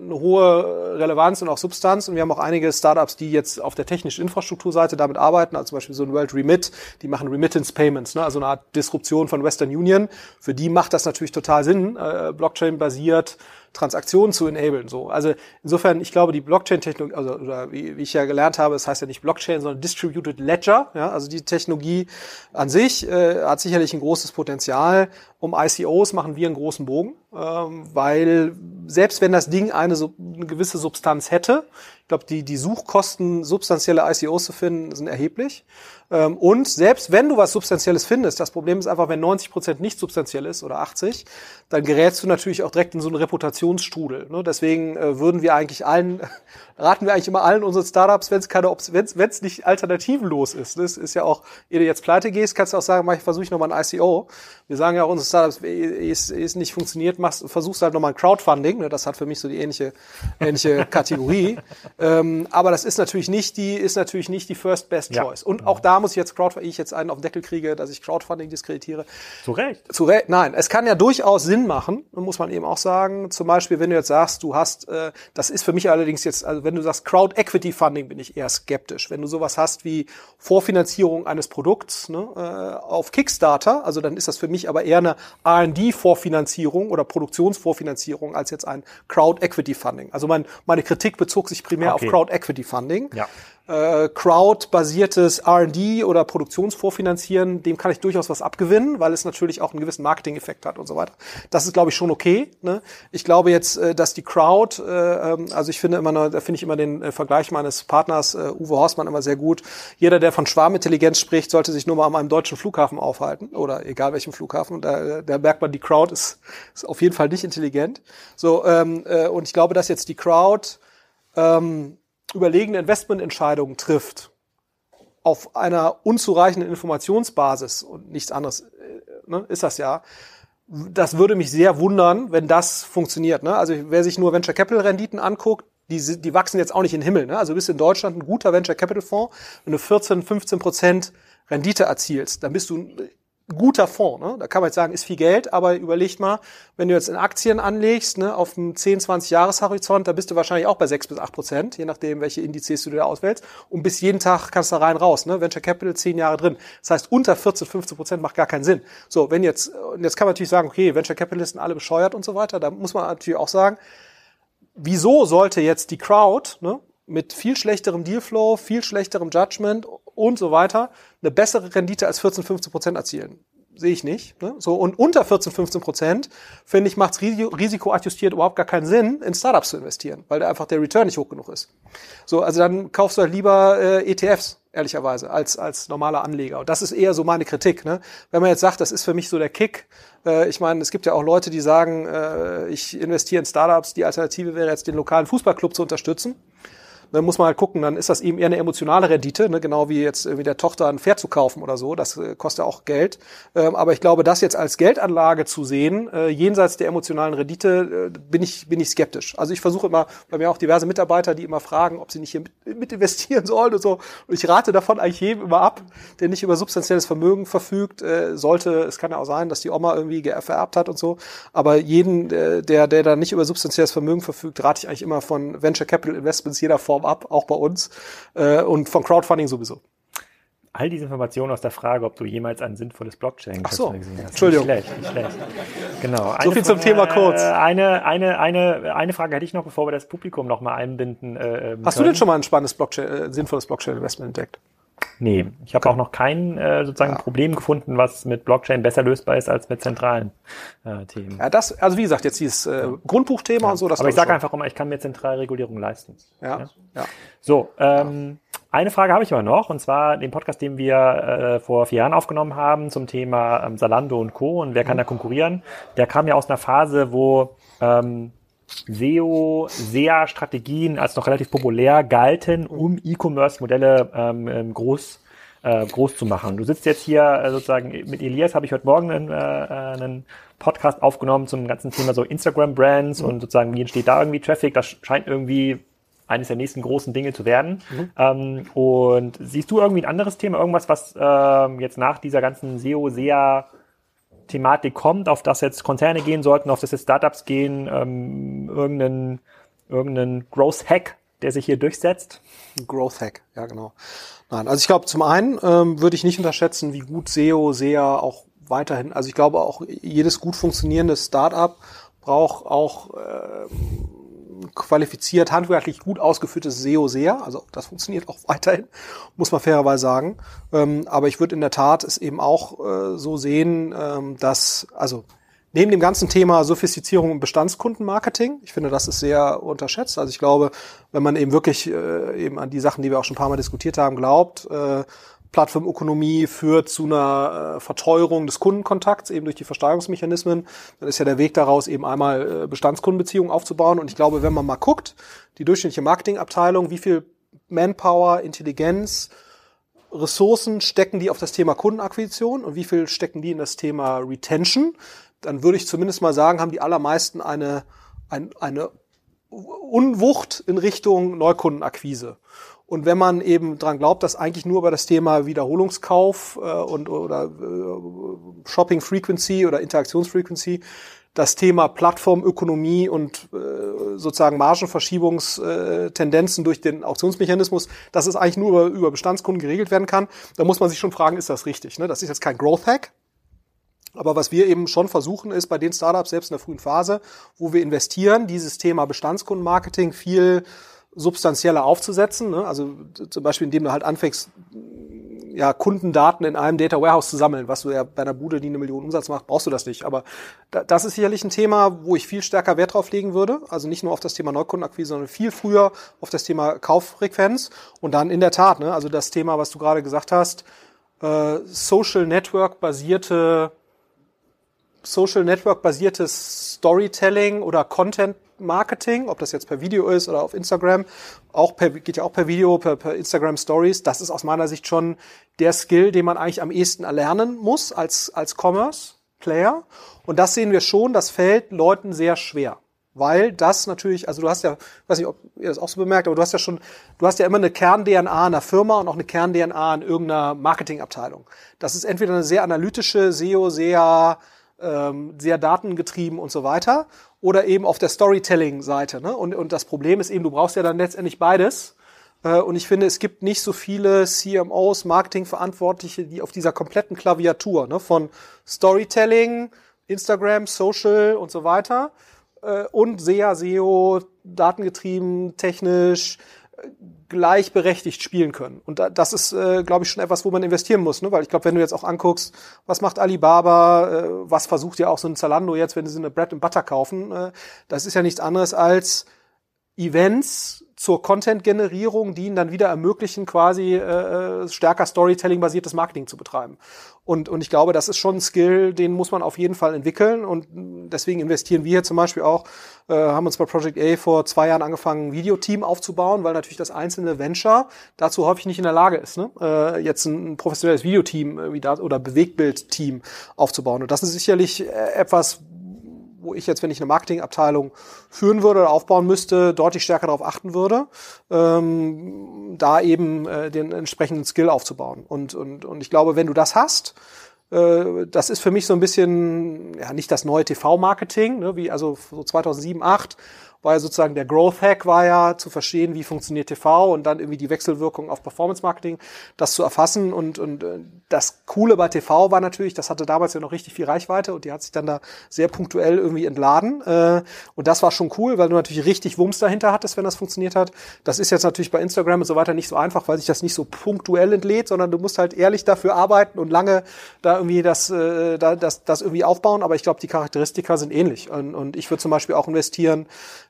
eine hohe Relevanz und auch Substanz. Und wir haben auch einige Startups, die jetzt auf der technischen Infrastrukturseite damit arbeiten, also zum Beispiel so ein World Remit, die machen Remittance Payments, ne? also eine Art Disruption von Western Union. Für die macht das natürlich total Sinn, äh, Blockchain-basiert Transaktionen zu enablen. So. Also insofern, ich glaube, die Blockchain-Technologie, also oder wie, wie ich ja gelernt habe, es das heißt ja nicht Blockchain, sondern Distributed Ledger. Ja, also die Technologie an sich äh, hat sicherlich ein großes Potenzial. Um ICOs machen wir einen großen Bogen, ähm, weil selbst wenn das Ding eine, eine gewisse Substanz hätte, ich glaube, die, die Suchkosten, substanzielle ICOs zu finden, sind erheblich. Ähm, und selbst wenn du was Substanzielles findest, das Problem ist einfach, wenn 90 Prozent nicht substanziell ist oder 80, dann gerätst du natürlich auch direkt in so einen Reputationsstrudel. Ne? Deswegen äh, würden wir eigentlich allen, *laughs* raten wir eigentlich immer allen unseren Startups, wenn es keine, wenn es nicht alternativenlos ist. Das ist ja auch, ehe du jetzt pleite gehst, kannst du auch sagen, mach ich versuche ich nochmal ein ICO. Wir sagen ja auch unsere Startups, es, es nicht funktioniert, machst, versuchst halt nochmal ein Crowdfunding. Ne? Das hat für mich so die ähnliche, ähnliche *laughs* Kategorie. Ähm, aber das ist natürlich nicht die, ist natürlich nicht die First Best Choice. Ja. Und auch da muss ich jetzt Crowdfunding, ich jetzt einen auf den Deckel kriege, dass ich Crowdfunding diskreditiere. Zu Recht. Zu Recht. Nein, es kann ja durchaus Sinn machen, muss man eben auch sagen. Zum Beispiel, wenn du jetzt sagst, du hast, äh, das ist für mich allerdings jetzt, also wenn du sagst Crowd Equity Funding, bin ich eher skeptisch. Wenn du sowas hast wie Vorfinanzierung eines Produkts ne, äh, auf Kickstarter, also dann ist das für mich aber eher eine R&D-Vorfinanzierung oder Produktionsvorfinanzierung als jetzt ein Crowd Equity Funding. Also mein, meine Kritik bezog sich primär okay. auf Crowd Equity Funding. Ja äh, Crowd-basiertes R&D oder Produktionsvorfinanzieren, dem kann ich durchaus was abgewinnen, weil es natürlich auch einen gewissen Marketing-Effekt hat und so weiter. Das ist, glaube ich, schon okay. Ne? Ich glaube jetzt, äh, dass die Crowd, äh, ähm, also ich finde immer, da finde ich immer den äh, Vergleich meines Partners äh, Uwe Horstmann immer sehr gut. Jeder, der von Schwarmintelligenz spricht, sollte sich nur mal an einem deutschen Flughafen aufhalten oder egal welchem Flughafen. Da, da merkt man, die Crowd ist, ist auf jeden Fall nicht intelligent. So ähm, äh, und ich glaube, dass jetzt die Crowd ähm, überlegene Investmententscheidungen trifft, auf einer unzureichenden Informationsbasis und nichts anderes äh, ne, ist das ja, das würde mich sehr wundern, wenn das funktioniert. Ne? Also wer sich nur Venture Capital Renditen anguckt, die, die wachsen jetzt auch nicht in den Himmel. Ne? Also du bist in Deutschland ein guter Venture Capital Fonds, wenn du 14, 15 Prozent Rendite erzielst, dann bist du guter Fonds. Ne? Da kann man jetzt sagen, ist viel Geld, aber überlegt mal, wenn du jetzt in Aktien anlegst, ne, auf einem 10, 20 Jahreshorizont, da bist du wahrscheinlich auch bei 6 bis 8 Prozent, je nachdem, welche Indizes du da auswählst. Und bis jeden Tag kannst du da rein raus. Ne? Venture Capital 10 Jahre drin. Das heißt, unter 14, 15 Prozent macht gar keinen Sinn. So, wenn jetzt, jetzt kann man natürlich sagen, okay, Venture Capitalisten alle bescheuert und so weiter. Da muss man natürlich auch sagen, wieso sollte jetzt die Crowd, ne, mit viel schlechterem Dealflow, viel schlechterem Judgment und so weiter eine bessere Rendite als 14, 15 Prozent erzielen. Sehe ich nicht. Ne? So und unter 14, 15 Prozent finde ich macht es risikoadjustiert überhaupt gar keinen Sinn, in Startups zu investieren, weil da einfach der Return nicht hoch genug ist. So, also dann kaufst du halt lieber äh, ETFs ehrlicherweise als als normaler Anleger. Und das ist eher so meine Kritik. Ne? Wenn man jetzt sagt, das ist für mich so der Kick. Äh, ich meine, es gibt ja auch Leute, die sagen, äh, ich investiere in Startups. Die Alternative wäre jetzt den lokalen Fußballclub zu unterstützen. Dann muss man halt gucken, dann ist das eben eher eine emotionale Rendite, ne? genau wie jetzt irgendwie der Tochter ein Pferd zu kaufen oder so. Das äh, kostet auch Geld. Ähm, aber ich glaube, das jetzt als Geldanlage zu sehen, äh, jenseits der emotionalen Rendite, äh, bin ich bin ich skeptisch. Also ich versuche immer, bei mir auch diverse Mitarbeiter, die immer fragen, ob sie nicht hier mit, mit investieren *laughs* sollen und so. Und ich rate davon eigentlich jedem immer ab, der nicht über substanzielles Vermögen verfügt. Äh, sollte, es kann ja auch sein, dass die Oma irgendwie vererbt hat und so. Aber jeden, äh, der der da nicht über substanzielles Vermögen verfügt, rate ich eigentlich immer von Venture Capital Investments jeder Form ab, auch bei uns äh, und von Crowdfunding sowieso. All diese Informationen aus der Frage, ob du jemals ein sinnvolles Blockchain Ach so. gesehen hast. Entschuldigung. Nicht schlecht, nicht schlecht. Genau. so viel zum Thema kurz. Eine, eine, eine, eine Frage hätte ich noch, bevor wir das Publikum noch mal einbinden. Äh, ähm, Hast können. du denn schon mal ein spannendes Blockchain, äh, sinnvolles Blockchain-Investment entdeckt? Nee, ich habe auch noch kein äh, sozusagen ja. Problem gefunden, was mit Blockchain besser lösbar ist als mit zentralen äh, Themen. Ja, das, also wie gesagt, jetzt dieses äh, Grundbuchthema ja. und so, das Aber ich sage einfach immer, ich kann mir zentrale Regulierung leisten. Ja. ja. ja. So, ähm, Eine Frage habe ich aber noch, und zwar den Podcast, den wir äh, vor vier Jahren aufgenommen haben zum Thema ähm, Salando und Co. und wer kann da konkurrieren. Der kam ja aus einer Phase, wo ähm, SEO, SEA-Strategien als noch relativ populär galten, um E-Commerce-Modelle ähm, ähm, groß äh, groß zu machen. Du sitzt jetzt hier äh, sozusagen mit Elias, habe ich heute Morgen einen, äh, einen Podcast aufgenommen zum ganzen Thema so Instagram-Brands mhm. und sozusagen, wie entsteht da irgendwie Traffic? Das scheint irgendwie eines der nächsten großen Dinge zu werden. Mhm. Ähm, und siehst du irgendwie ein anderes Thema, irgendwas, was ähm, jetzt nach dieser ganzen SEO, SEA Thematik kommt, auf das jetzt Konzerne gehen sollten, auf das jetzt Startups gehen, ähm, irgendeinen irgendeinen Growth Hack, der sich hier durchsetzt? Growth Hack, ja genau. Nein, also ich glaube, zum einen ähm, würde ich nicht unterschätzen, wie gut SEO, SEA auch weiterhin, also ich glaube auch jedes gut funktionierendes Startup braucht auch äh, qualifiziert, handwerklich gut ausgeführtes SEO sehr. Also das funktioniert auch *laughs* weiterhin, muss man fairerweise sagen. Ähm, aber ich würde in der Tat es eben auch äh, so sehen, ähm, dass, also neben dem ganzen Thema Sophistizierung und Bestandskundenmarketing, ich finde, das ist sehr unterschätzt. Also ich glaube, wenn man eben wirklich äh, eben an die Sachen, die wir auch schon ein paar Mal diskutiert haben, glaubt, äh, Plattformökonomie führt zu einer äh, Verteuerung des Kundenkontakts eben durch die Versteigerungsmechanismen. Dann ist ja der Weg daraus eben einmal äh, Bestandskundenbeziehungen aufzubauen. Und ich glaube, wenn man mal guckt, die durchschnittliche Marketingabteilung, wie viel Manpower, Intelligenz, Ressourcen stecken die auf das Thema Kundenakquisition und wie viel stecken die in das Thema Retention, dann würde ich zumindest mal sagen, haben die allermeisten eine, eine, eine Unwucht in Richtung Neukundenakquise. Und wenn man eben dran glaubt, dass eigentlich nur über das Thema Wiederholungskauf äh, und oder äh, Shopping Frequency oder Interaktionsfrequency das Thema Plattformökonomie und äh, sozusagen Margenverschiebungstendenzen durch den Auktionsmechanismus, dass es eigentlich nur über, über Bestandskunden geregelt werden kann, da muss man sich schon fragen, ist das richtig? Ne? Das ist jetzt kein Growth Hack, aber was wir eben schon versuchen, ist bei den Startups selbst in der frühen Phase, wo wir investieren, dieses Thema Bestandskundenmarketing viel substanzieller aufzusetzen. Ne? Also zum Beispiel, indem du halt anfängst, ja, Kundendaten in einem Data Warehouse zu sammeln, was du ja bei einer Bude, die eine Million Umsatz macht, brauchst du das nicht. Aber da, das ist sicherlich ein Thema, wo ich viel stärker Wert drauf legen würde. Also nicht nur auf das Thema Neukundenakquise, sondern viel früher auf das Thema Kauffrequenz. Und dann in der Tat, ne, also das Thema, was du gerade gesagt hast, äh, Social Network basierte Social Network basiertes Storytelling oder Content Marketing, ob das jetzt per Video ist oder auf Instagram, auch per, geht ja auch per Video, per, per Instagram Stories. Das ist aus meiner Sicht schon der Skill, den man eigentlich am ehesten erlernen muss als, als Commerce Player. Und das sehen wir schon, das fällt Leuten sehr schwer. Weil das natürlich, also du hast ja, weiß nicht, ob ihr das auch so bemerkt, aber du hast ja schon, du hast ja immer eine Kern-DNA in einer Firma und auch eine Kern-DNA in irgendeiner Marketingabteilung. Das ist entweder eine sehr analytische SEO, sehr ähm, sehr datengetrieben und so weiter. Oder eben auf der Storytelling-Seite. Ne? Und, und das Problem ist eben, du brauchst ja dann letztendlich beides. Äh, und ich finde, es gibt nicht so viele CMOs, Marketingverantwortliche, die auf dieser kompletten Klaviatur ne, von Storytelling, Instagram, Social und so weiter äh, und SEA, SEO, datengetrieben, technisch, gleichberechtigt spielen können. Und das ist, äh, glaube ich, schon etwas, wo man investieren muss. Ne? Weil ich glaube, wenn du jetzt auch anguckst, was macht Alibaba, äh, was versucht ja auch so ein Zalando jetzt, wenn sie eine Bread and Butter kaufen, äh, das ist ja nichts anderes als Events zur Content-Generierung, die ihnen dann wieder ermöglichen, quasi äh, äh, stärker Storytelling-basiertes Marketing zu betreiben. Und, und ich glaube, das ist schon ein Skill, den muss man auf jeden Fall entwickeln. Und deswegen investieren wir hier zum Beispiel auch, äh, haben uns bei Project A vor zwei Jahren angefangen, ein Videoteam aufzubauen, weil natürlich das einzelne Venture dazu häufig nicht in der Lage ist, ne? äh, jetzt ein professionelles Videoteam äh, wie da, oder Bewegtbild-Team aufzubauen. Und das ist sicherlich äh, etwas, wo ich jetzt, wenn ich eine Marketingabteilung führen würde oder aufbauen müsste, deutlich stärker darauf achten würde, ähm, da eben äh, den entsprechenden Skill aufzubauen. Und, und, und ich glaube, wenn du das hast, äh, das ist für mich so ein bisschen, ja, nicht das neue TV-Marketing, ne, wie also so 2007, 2008, war ja sozusagen der Growth Hack war ja zu verstehen, wie funktioniert TV und dann irgendwie die Wechselwirkung auf Performance Marketing, das zu erfassen. Und, und äh, das Coole bei TV war natürlich, das hatte damals ja noch richtig viel Reichweite und die hat sich dann da sehr punktuell irgendwie entladen. Äh, und das war schon cool, weil du natürlich richtig Wumms dahinter hattest, wenn das funktioniert hat. Das ist jetzt natürlich bei Instagram und so weiter nicht so einfach, weil sich das nicht so punktuell entlädt, sondern du musst halt ehrlich dafür arbeiten und lange da irgendwie das, äh, da, das, das irgendwie aufbauen, aber ich glaube, die Charakteristika sind ähnlich. Und, und ich würde zum Beispiel auch investieren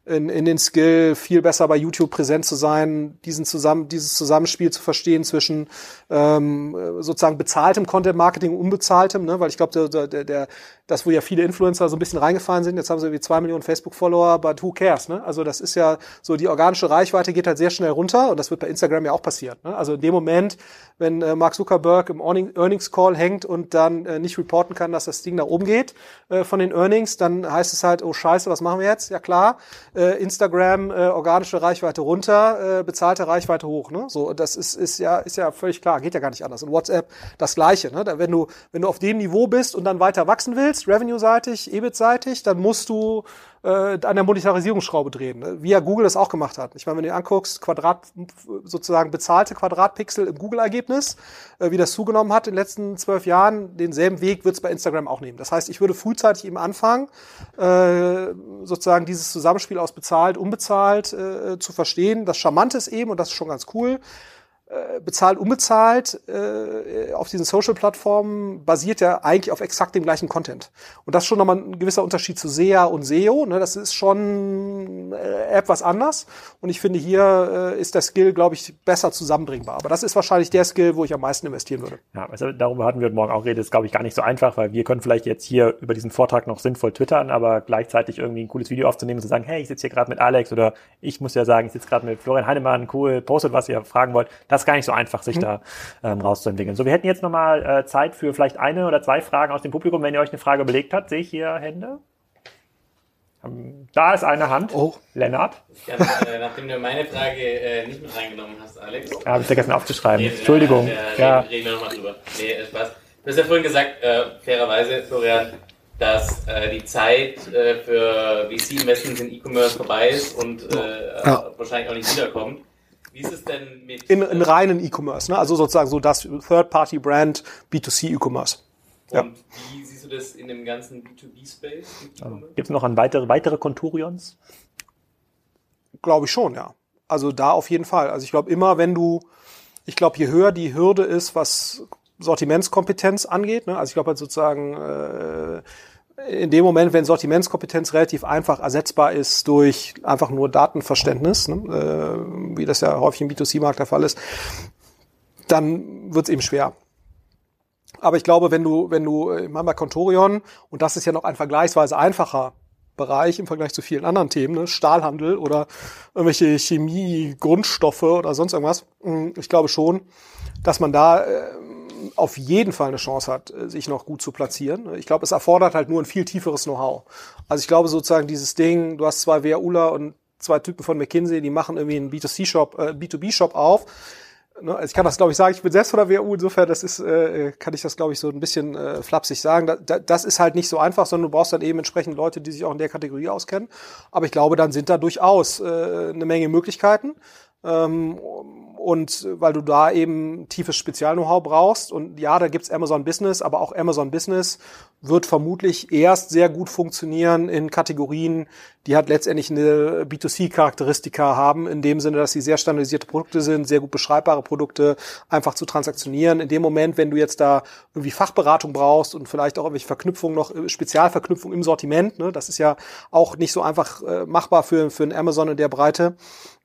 in, in den Skill, viel besser bei YouTube präsent zu sein, diesen zusammen, dieses Zusammenspiel zu verstehen zwischen ähm, sozusagen bezahltem Content Marketing und unbezahltem, ne? weil ich glaube, der, der, der, das, wo ja viele Influencer so ein bisschen reingefallen sind, jetzt haben sie irgendwie zwei Millionen Facebook-Follower, but who cares? Ne? Also das ist ja so, die organische Reichweite geht halt sehr schnell runter und das wird bei Instagram ja auch passieren. Ne? Also in dem Moment, wenn äh, Mark Zuckerberg im Earnings Call hängt und dann äh, nicht reporten kann, dass das Ding nach oben geht äh, von den Earnings, dann heißt es halt, oh scheiße, was machen wir jetzt? Ja klar, äh, Instagram äh, organische Reichweite runter, äh, bezahlte Reichweite hoch. Ne? So, das ist, ist ja ist ja völlig klar, geht ja gar nicht anders. Und WhatsApp das gleiche. Ne? Da, wenn du wenn du auf dem Niveau bist und dann weiter wachsen willst, Revenue-seitig, EBIT-seitig, dann musst du äh, an der Monetarisierungsschraube drehen, ne? wie ja Google das auch gemacht hat. Ich meine, wenn du dir anguckst, Quadrat, sozusagen bezahlte Quadratpixel im Google-Ergebnis, äh, wie das zugenommen hat in den letzten zwölf Jahren, denselben Weg wird es bei Instagram auch nehmen. Das heißt, ich würde frühzeitig eben anfangen, äh, sozusagen dieses Zusammenspiel aus bezahlt, unbezahlt äh, zu verstehen. Das Charmante ist eben, und das ist schon ganz cool, bezahlt, unbezahlt äh, auf diesen Social-Plattformen basiert ja eigentlich auf exakt dem gleichen Content. Und das ist schon nochmal ein gewisser Unterschied zu SEA und SEO. Ne? Das ist schon äh, etwas anders. Und ich finde, hier äh, ist der Skill, glaube ich, besser zusammenbringbar. Aber das ist wahrscheinlich der Skill, wo ich am meisten investieren würde. Ja, also darüber hatten wir morgen auch. Das ist, glaube ich, gar nicht so einfach, weil wir können vielleicht jetzt hier über diesen Vortrag noch sinnvoll twittern, aber gleichzeitig irgendwie ein cooles Video aufzunehmen und zu sagen, hey, ich sitze hier gerade mit Alex oder ich muss ja sagen, ich sitze gerade mit Florian Heinemann, cool, postet, was ihr fragen wollt. Das ist gar nicht so einfach, sich mhm. da ähm, rauszuentwickeln. So, wir hätten jetzt nochmal äh, Zeit für vielleicht eine oder zwei Fragen aus dem Publikum. Wenn ihr euch eine Frage überlegt habt, sehe ich hier Hände. Ähm, da ist eine Hand. Oh. Lennart. Kann, äh, nachdem du meine Frage äh, nicht mit reingenommen hast, Alex. Ja, habe ich vergessen aufzuschreiben. Nee, Entschuldigung. Ja, ja. Reden, wir nochmal drüber. Nee, äh, Spaß. Du hast ja vorhin gesagt, äh, fairerweise, Florian, dass äh, die Zeit äh, für VC-Investments in E-Commerce vorbei ist und äh, ja. wahrscheinlich auch nicht wiederkommt. Wie ist es denn mit. In, in reinen E-Commerce, ne? Also sozusagen so das Third-Party-Brand B2C E-Commerce. Und ja. wie siehst du das in dem ganzen B2B-Space? Also, Gibt es noch an weitere, weitere Conturions? Glaube ich schon, ja. Also da auf jeden Fall. Also ich glaube immer, wenn du, ich glaube, je höher die Hürde ist, was Sortimentskompetenz angeht, ne? also ich glaube halt sozusagen, äh, in dem Moment, wenn Sortimentskompetenz relativ einfach ersetzbar ist durch einfach nur Datenverständnis, ne, äh, wie das ja häufig im B2C-Markt der Fall ist, dann wird es eben schwer. Aber ich glaube, wenn du, wenn du, ich meine bei Contorion, und das ist ja noch ein vergleichsweise einfacher Bereich im Vergleich zu vielen anderen Themen, ne, Stahlhandel oder irgendwelche Chemie, Grundstoffe oder sonst irgendwas, hm, ich glaube schon, dass man da äh, auf jeden Fall eine Chance hat, äh, sich noch gut zu platzieren. Ich glaube, es erfordert halt nur ein viel tieferes Know-how. Also ich glaube sozusagen dieses Ding, du hast zwei WUler und zwei Typen von McKinsey, die machen irgendwie einen B2C-Shop, äh, B2B-Shop auf. Ne, also ich kann das, glaube ich, sagen, ich bin selbst von der WU, insofern das ist, äh, kann ich das, glaube ich, so ein bisschen äh, flapsig sagen. Da, das ist halt nicht so einfach, sondern du brauchst dann eben entsprechend Leute, die sich auch in der Kategorie auskennen. Aber ich glaube, dann sind da durchaus äh, eine Menge Möglichkeiten. Ähm, und weil du da eben tiefes Spezial-Know-how brauchst. Und ja, da gibt's Amazon Business, aber auch Amazon Business wird vermutlich erst sehr gut funktionieren in Kategorien, die halt letztendlich eine B2C-Charakteristika haben, in dem Sinne, dass sie sehr standardisierte Produkte sind, sehr gut beschreibbare Produkte, einfach zu transaktionieren. In dem Moment, wenn du jetzt da irgendwie Fachberatung brauchst und vielleicht auch irgendwelche Verknüpfungen noch, äh, Spezialverknüpfungen im Sortiment, ne, das ist ja auch nicht so einfach äh, machbar für, für ein Amazon in der Breite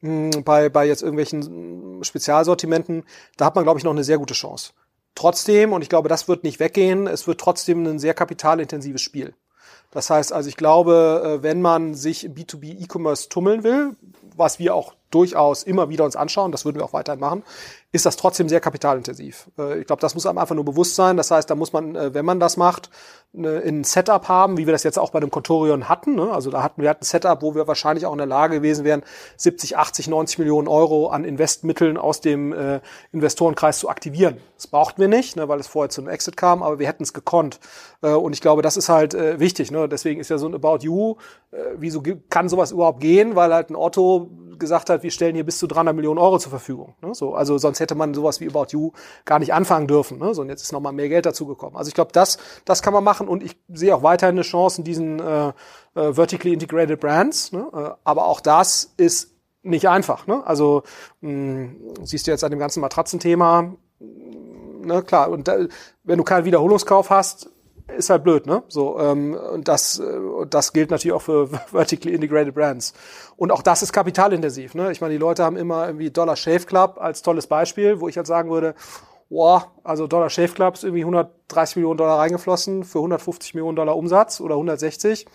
hm, bei, bei jetzt irgendwelchen Spezialsortimenten, da hat man, glaube ich, noch eine sehr gute Chance. Trotzdem, und ich glaube, das wird nicht weggehen, es wird trotzdem ein sehr kapitalintensives Spiel. Das heißt also, ich glaube, äh, wenn man sich im B2B E-Commerce tummeln will, was wir auch durchaus immer wieder uns anschauen, das würden wir auch weiterhin machen, ist das trotzdem sehr kapitalintensiv. Äh, ich glaube, das muss einem einfach nur bewusst sein. Das heißt, da muss man, äh, wenn man das macht, ein Setup haben, wie wir das jetzt auch bei dem Contorion hatten. Ne? Also da hatten wir ein Setup, wo wir wahrscheinlich auch in der Lage gewesen wären, 70, 80, 90 Millionen Euro an Investmitteln aus dem äh, Investorenkreis zu aktivieren. Das brauchten wir nicht, ne, weil es vorher zu einem Exit kam, aber wir hätten es gekonnt. und ich glaube, das ist halt wichtig. Ne? Deswegen ist ja so ein About You, wieso kann sowas überhaupt gehen? Weil halt ein Otto gesagt hat, wir stellen hier bis zu 300 Millionen Euro zur Verfügung. Ne? So, also sonst hätte man sowas wie About You gar nicht anfangen dürfen. Ne? So, und jetzt ist nochmal mehr Geld dazugekommen. Also ich glaube, das, das kann man machen und ich sehe auch weiterhin eine Chance in diesen äh, äh, vertically integrated Brands. Ne? Äh, aber auch das ist nicht einfach. Ne? Also mh, siehst du jetzt an dem ganzen Matratzenthema, ne, klar, und da, wenn du keinen Wiederholungskauf hast, ist halt blöd, ne? So ähm, und das äh, das gilt natürlich auch für *laughs* vertically integrated Brands. Und auch das ist kapitalintensiv, ne? Ich meine, die Leute haben immer irgendwie Dollar Shave Club als tolles Beispiel, wo ich halt sagen würde, boah, also Dollar Shave Club ist irgendwie 130 Millionen Dollar reingeflossen für 150 Millionen Dollar Umsatz oder 160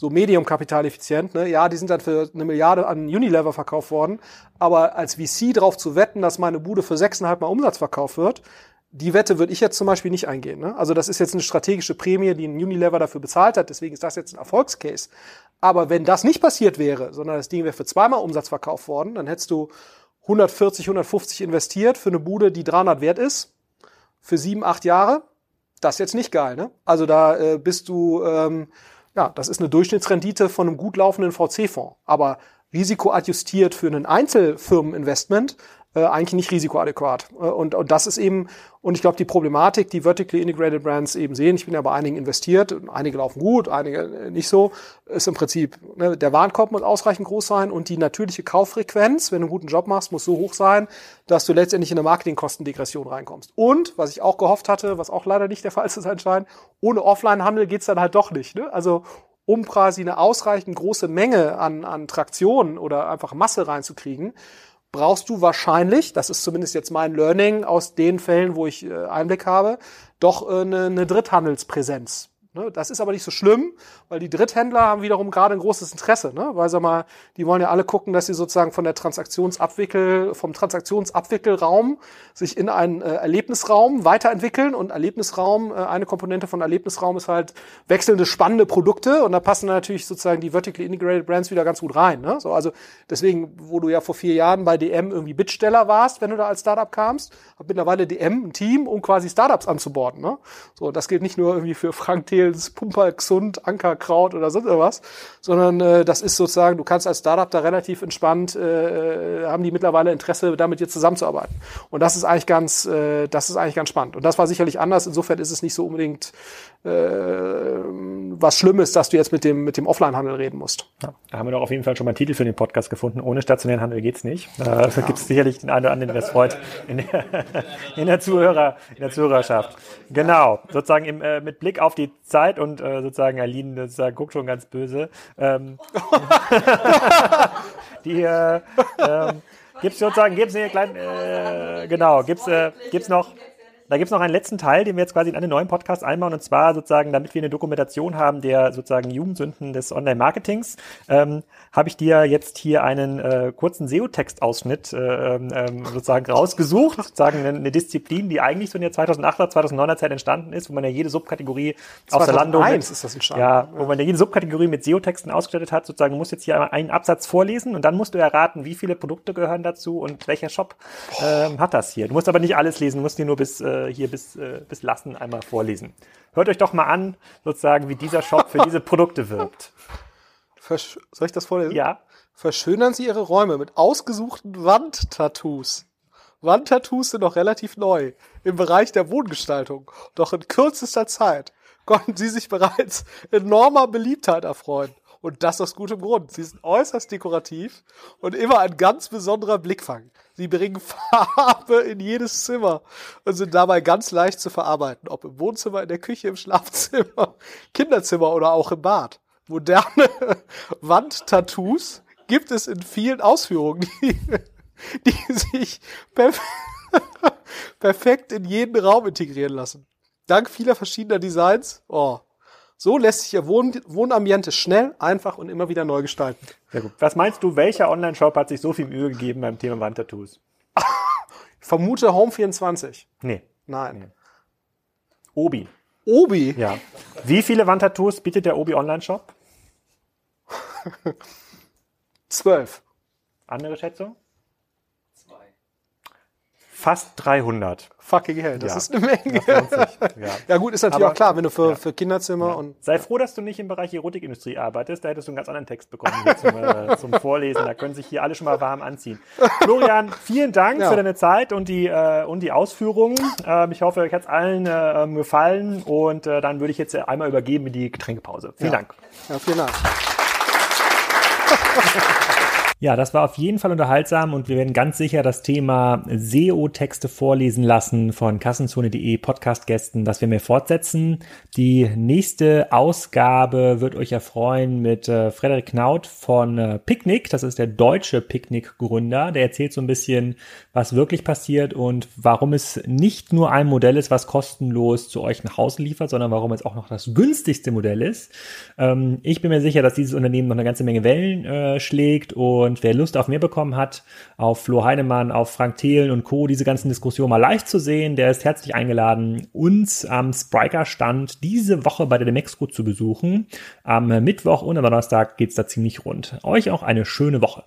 so medium kapitaleffizient, ne? Ja, die sind dann für eine Milliarde an Unilever verkauft worden, aber als VC drauf zu wetten, dass meine Bude für sechseinhalb Mal Umsatz verkauft wird, die Wette würde ich jetzt zum Beispiel nicht eingehen. Ne? Also das ist jetzt eine strategische Prämie, die ein Unilever dafür bezahlt hat, deswegen ist das jetzt ein Erfolgscase. Aber wenn das nicht passiert wäre, sondern das Ding wäre für zweimal Umsatz verkauft worden, dann hättest du 140, 150 investiert für eine Bude, die 300 wert ist, für sieben, acht Jahre. Das ist jetzt nicht geil, ne? Also da äh, bist du ähm, ja, das ist eine Durchschnittsrendite von einem gut laufenden VC-Fonds. Aber risikoadjustiert für ein Einzelfirmeninvestment äh, eigentlich nicht risikoadäquat. Äh, und, und das ist eben, und ich glaube, die Problematik, die Vertically Integrated Brands eben sehen, ich bin ja bei einigen investiert, einige laufen gut, einige nicht so, ist im Prinzip, ne, der Warenkorb muss ausreichend groß sein und die natürliche Kauffrequenz, wenn du einen guten Job machst, muss so hoch sein, dass du letztendlich in eine Marketingkostendegression reinkommst. Und, was ich auch gehofft hatte, was auch leider nicht der Fall zu sein scheint, ohne Offline-Handel geht's dann halt doch nicht. Ne? Also um quasi eine ausreichend große Menge an, an Traktion oder einfach Masse reinzukriegen, brauchst du wahrscheinlich, das ist zumindest jetzt mein Learning aus den Fällen, wo ich äh, Einblick habe, doch äh, eine, eine Dritthandelspräsenz. Ne? Das ist aber nicht so schlimm, weil die Dritthändler haben wiederum gerade ein großes Interesse, ne? weil sag mal, die wollen ja alle gucken, dass sie sozusagen von der Transaktionsabwickel, vom Transaktionsabwickelraum sich in einen äh, Erlebnisraum weiterentwickeln und Erlebnisraum, äh, eine Komponente von Erlebnisraum ist halt wechselnde spannende Produkte und da passen natürlich sozusagen die vertically integrated Brands wieder ganz gut rein. Ne? So, also deswegen, wo du ja vor vier Jahren bei DM irgendwie Bittsteller warst, wenn du da als Startup kamst, hat mittlerweile DM ein Team, um quasi Startups anzuborden. Ne? So, das gilt nicht nur irgendwie für Frank T Mehlens, Pumperxund, Ankerkraut oder sonst irgendwas, sondern äh, das ist sozusagen, du kannst als Startup da relativ entspannt, äh, haben die mittlerweile Interesse, da mit dir zusammenzuarbeiten. Und das ist eigentlich ganz, äh, das ist eigentlich ganz spannend. Und das war sicherlich anders. Insofern ist es nicht so unbedingt äh, was Schlimmes, dass du jetzt mit dem, mit dem Offline-Handel reden musst. Ja, da haben wir doch auf jeden Fall schon mal einen Titel für den Podcast gefunden. Ohne stationären Handel geht's nicht. Äh, da ja. gibt es sicherlich den einen oder anderen, der das freut in der, *laughs* in der, Zuhörer, in der Zuhörerschaft. Genau, sozusagen im, äh, mit Blick auf die Zeit und äh, sozusagen Aline sozusagen guckt schon ganz böse. Ähm, *laughs* die äh, ähm, gibt's sozusagen, gibt's hier kleinen, äh, genau, gibt's, äh, gibt's noch da gibt es noch einen letzten Teil, den wir jetzt quasi in einen neuen Podcast einbauen, und zwar sozusagen, damit wir eine Dokumentation haben der sozusagen Jugendsünden des Online-Marketings, ähm, habe ich dir jetzt hier einen äh, kurzen SEO-Textausschnitt äh, ähm, sozusagen rausgesucht, sozusagen eine, eine, Disziplin, die eigentlich so in der 2008er, 2009er Zeit entstanden ist, wo man ja jede Subkategorie auf Zalando mit, ist das entstanden. Ja, wo man ja jede Subkategorie mit SEO-Texten ausgestattet hat, sozusagen, du musst jetzt hier einen Absatz vorlesen und dann musst du erraten, wie viele Produkte gehören dazu und welcher Shop ähm, hat das hier. Du musst aber nicht alles lesen, du musst dir nur bis äh, hier bis, äh, bis Lassen einmal vorlesen. Hört euch doch mal an, sozusagen, wie dieser Shop für diese Produkte wirbt. Versch Soll ich das vorlesen? Ja. Verschönern Sie Ihre Räume mit ausgesuchten Wandtattoos. Wandtattoos sind noch relativ neu im Bereich der Wohngestaltung. Doch in kürzester Zeit konnten sie sich bereits enormer Beliebtheit erfreuen. Und das aus gutem Grund. Sie sind äußerst dekorativ und immer ein ganz besonderer Blickfang. Sie bringen *laughs* Farbe in jedes Zimmer und sind dabei ganz leicht zu verarbeiten. Ob im Wohnzimmer, in der Küche, im Schlafzimmer, *laughs* Kinderzimmer oder auch im Bad. Moderne *laughs* Wandtattoos gibt es in vielen Ausführungen, die, die sich perf perfekt in jeden Raum integrieren lassen. Dank vieler verschiedener Designs, oh, so lässt sich Ihr Wohn Wohnambiente schnell, einfach und immer wieder neu gestalten. Sehr gut. Was meinst du, welcher Online-Shop hat sich so viel Mühe gegeben beim Thema Wandtattoos? ich *laughs* vermute Home24. Nee. Nein. Nee. Obi. Obi? Ja. Wie viele Wandtattoos bietet der Obi Online-Shop? *laughs* Zwölf. Andere Schätzung? Fast 300. Fucking hell, das ja. ist eine Menge. Ja. ja. gut, ist natürlich Aber, auch klar, wenn du für, ja. für Kinderzimmer und... Sei froh, dass du nicht im Bereich Erotikindustrie arbeitest, da hättest du einen ganz anderen Text bekommen zum, äh, *laughs* zum, Vorlesen. Da können sich hier alle schon mal warm anziehen. Florian, vielen Dank für deine Zeit und die, äh, und die Ausführungen. Ähm, ich hoffe, euch hat es allen äh, gefallen und äh, dann würde ich jetzt einmal übergeben in die Getränkepause. Vielen Dank. Ja, vielen Dank. *laughs* Ja, das war auf jeden Fall unterhaltsam und wir werden ganz sicher das Thema SEO-Texte vorlesen lassen von kassenzone.de Podcast-Gästen. Das wir fortsetzen. Die nächste Ausgabe wird euch erfreuen mit äh, Frederik Knaut von äh, Picknick. Das ist der deutsche Picknick-Gründer. Der erzählt so ein bisschen, was wirklich passiert und warum es nicht nur ein Modell ist, was kostenlos zu euch nach Hause liefert, sondern warum es auch noch das günstigste Modell ist. Ähm, ich bin mir sicher, dass dieses Unternehmen noch eine ganze Menge Wellen äh, schlägt und und wer Lust auf mehr bekommen hat, auf Flo Heinemann, auf Frank Thelen und Co., diese ganzen Diskussionen mal live zu sehen, der ist herzlich eingeladen, uns am Spriker-Stand diese Woche bei der Demexco zu besuchen. Am Mittwoch und am Donnerstag geht's da ziemlich rund. Euch auch eine schöne Woche.